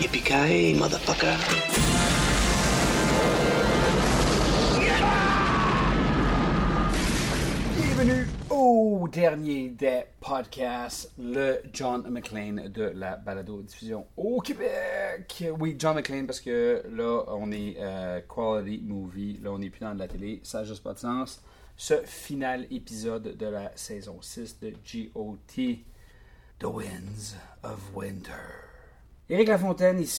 Motherfucker. Bienvenue au dernier des podcasts, le John McClane de la balado-diffusion au Québec. Oui, John McClane parce que là, on est euh, quality movie, là, on n'est plus dans de la télé, ça n'a juste pas de sens. Ce final épisode de la saison 6 de GOT, The Winds of Winter. Éric Lafontaine ici